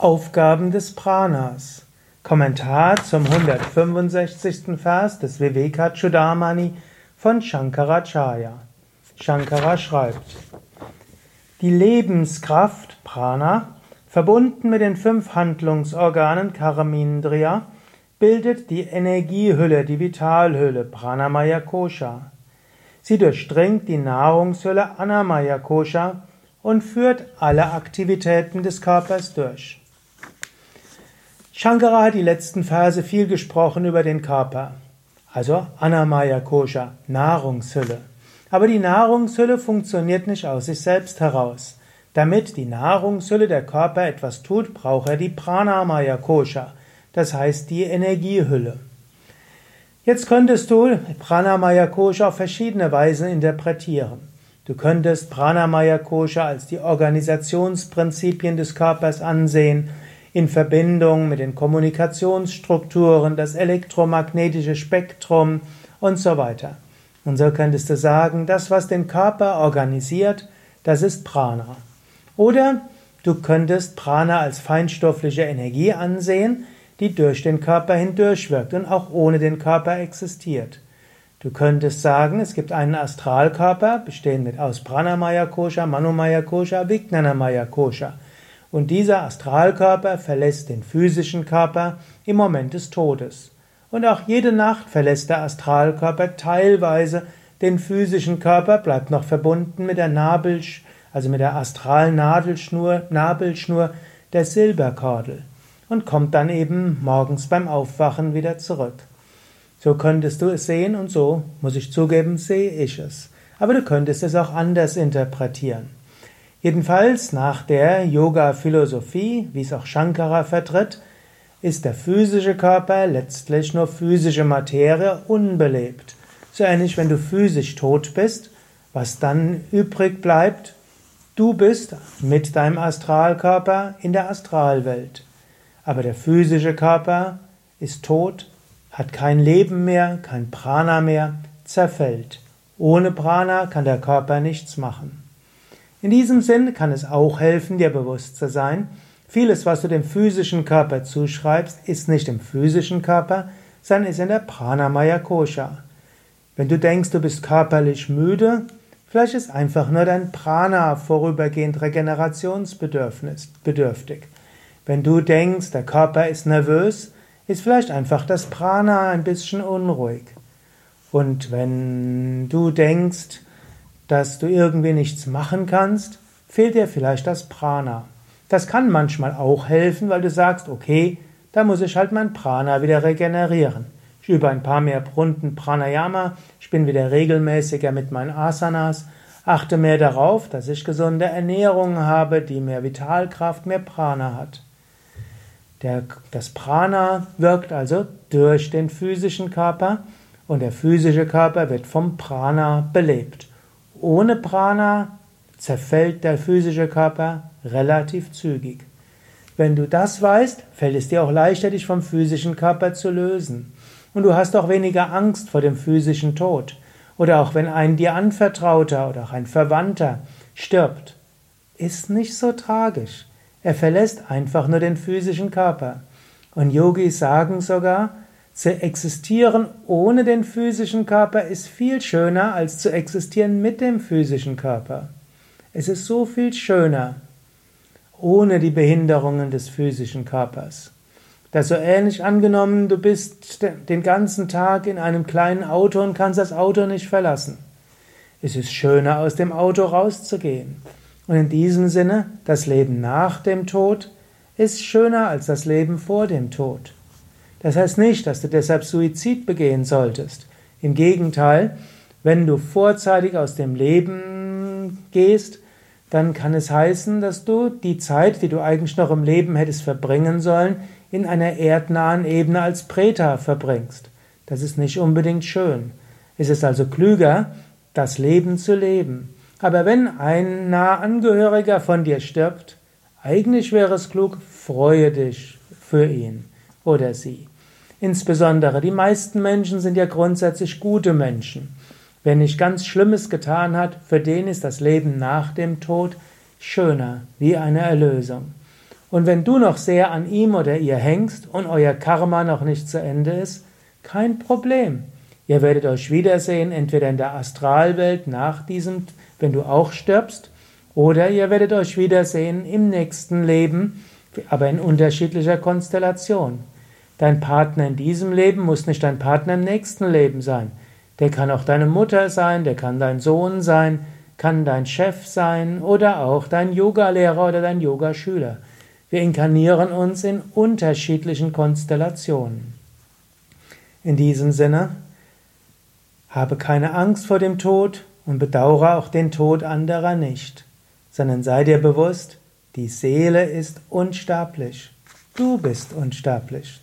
Aufgaben des Pranas. Kommentar zum 165. Vers des Vivekachudamani von Shankaracharya. Shankara schreibt: Die Lebenskraft Prana, verbunden mit den fünf Handlungsorganen Karamindriya, bildet die Energiehülle, die Vitalhülle Pranamaya Kosha. Sie durchdringt die Nahrungshülle Anamaya Kosha und führt alle Aktivitäten des Körpers durch. Shankara hat die letzten Verse viel gesprochen über den Körper, also Anamaya Kosha, Nahrungshülle. Aber die Nahrungshülle funktioniert nicht aus sich selbst heraus. Damit die Nahrungshülle der Körper etwas tut, braucht er die Pranamaya Kosha, das heißt die Energiehülle. Jetzt könntest du Pranamaya Kosha auf verschiedene Weise interpretieren. Du könntest Pranamaya Kosha als die Organisationsprinzipien des Körpers ansehen, in Verbindung mit den Kommunikationsstrukturen, das elektromagnetische Spektrum und so weiter. Und so könntest du sagen, das, was den Körper organisiert, das ist Prana. Oder du könntest Prana als feinstoffliche Energie ansehen, die durch den Körper hindurchwirkt und auch ohne den Körper existiert. Du könntest sagen, es gibt einen Astralkörper, bestehend aus Pranamaya Kosha, Manomaya Kosha, Vijnanamaya Kosha. Und dieser Astralkörper verlässt den physischen Körper im Moment des Todes. Und auch jede Nacht verlässt der Astralkörper teilweise den physischen Körper, bleibt noch verbunden mit der Nabel, also mit der astralen Nadelschnur, Nabelschnur der Silberkordel und kommt dann eben morgens beim Aufwachen wieder zurück. So könntest du es sehen und so, muss ich zugeben, sehe ich es. Aber du könntest es auch anders interpretieren. Jedenfalls nach der Yoga-Philosophie, wie es auch Shankara vertritt, ist der physische Körper letztlich nur physische Materie unbelebt. So ähnlich, wenn du physisch tot bist, was dann übrig bleibt, du bist mit deinem Astralkörper in der Astralwelt. Aber der physische Körper ist tot, hat kein Leben mehr, kein Prana mehr, zerfällt. Ohne Prana kann der Körper nichts machen. In diesem Sinn kann es auch helfen, dir bewusst zu sein, vieles, was du dem physischen Körper zuschreibst, ist nicht im physischen Körper, sondern ist in der Pranamaya Kosha. Wenn du denkst, du bist körperlich müde, vielleicht ist einfach nur dein Prana vorübergehend regenerationsbedürftig. Wenn du denkst, der Körper ist nervös, ist vielleicht einfach das Prana ein bisschen unruhig. Und wenn du denkst, dass du irgendwie nichts machen kannst, fehlt dir vielleicht das Prana. Das kann manchmal auch helfen, weil du sagst, okay, da muss ich halt mein Prana wieder regenerieren. Ich übe ein paar mehr Runden Pranayama, ich bin wieder regelmäßiger mit meinen Asanas, achte mehr darauf, dass ich gesunde Ernährung habe, die mehr Vitalkraft, mehr Prana hat. Der, das Prana wirkt also durch den physischen Körper und der physische Körper wird vom Prana belebt. Ohne Prana zerfällt der physische Körper relativ zügig. Wenn du das weißt, fällt es dir auch leichter, dich vom physischen Körper zu lösen. Und du hast auch weniger Angst vor dem physischen Tod. Oder auch wenn ein dir anvertrauter oder auch ein Verwandter stirbt. Ist nicht so tragisch. Er verlässt einfach nur den physischen Körper. Und Yogis sagen sogar, zu existieren ohne den physischen Körper ist viel schöner als zu existieren mit dem physischen Körper. Es ist so viel schöner ohne die Behinderungen des physischen Körpers. Das so ähnlich angenommen, du bist den ganzen Tag in einem kleinen Auto und kannst das Auto nicht verlassen. Es ist schöner, aus dem Auto rauszugehen. Und in diesem Sinne, das Leben nach dem Tod ist schöner als das Leben vor dem Tod. Das heißt nicht, dass du deshalb Suizid begehen solltest. Im Gegenteil, wenn du vorzeitig aus dem Leben gehst, dann kann es heißen, dass du die Zeit, die du eigentlich noch im Leben hättest verbringen sollen, in einer erdnahen Ebene als Preta verbringst. Das ist nicht unbedingt schön. Es ist also klüger, das Leben zu leben. Aber wenn ein nah Angehöriger von dir stirbt, eigentlich wäre es klug, freue dich für ihn oder sie. Insbesondere die meisten Menschen sind ja grundsätzlich gute Menschen. Wer nicht ganz Schlimmes getan hat, für den ist das Leben nach dem Tod schöner, wie eine Erlösung. Und wenn du noch sehr an ihm oder ihr hängst und euer Karma noch nicht zu Ende ist, kein Problem. Ihr werdet euch wiedersehen, entweder in der Astralwelt nach diesem, wenn du auch stirbst, oder ihr werdet euch wiedersehen im nächsten Leben, aber in unterschiedlicher Konstellation. Dein Partner in diesem Leben muss nicht dein Partner im nächsten Leben sein. Der kann auch deine Mutter sein, der kann dein Sohn sein, kann dein Chef sein oder auch dein Yogalehrer oder dein Yogaschüler. Wir inkarnieren uns in unterschiedlichen Konstellationen. In diesem Sinne, habe keine Angst vor dem Tod und bedauere auch den Tod anderer nicht, sondern sei dir bewusst, die Seele ist unsterblich. Du bist unsterblich.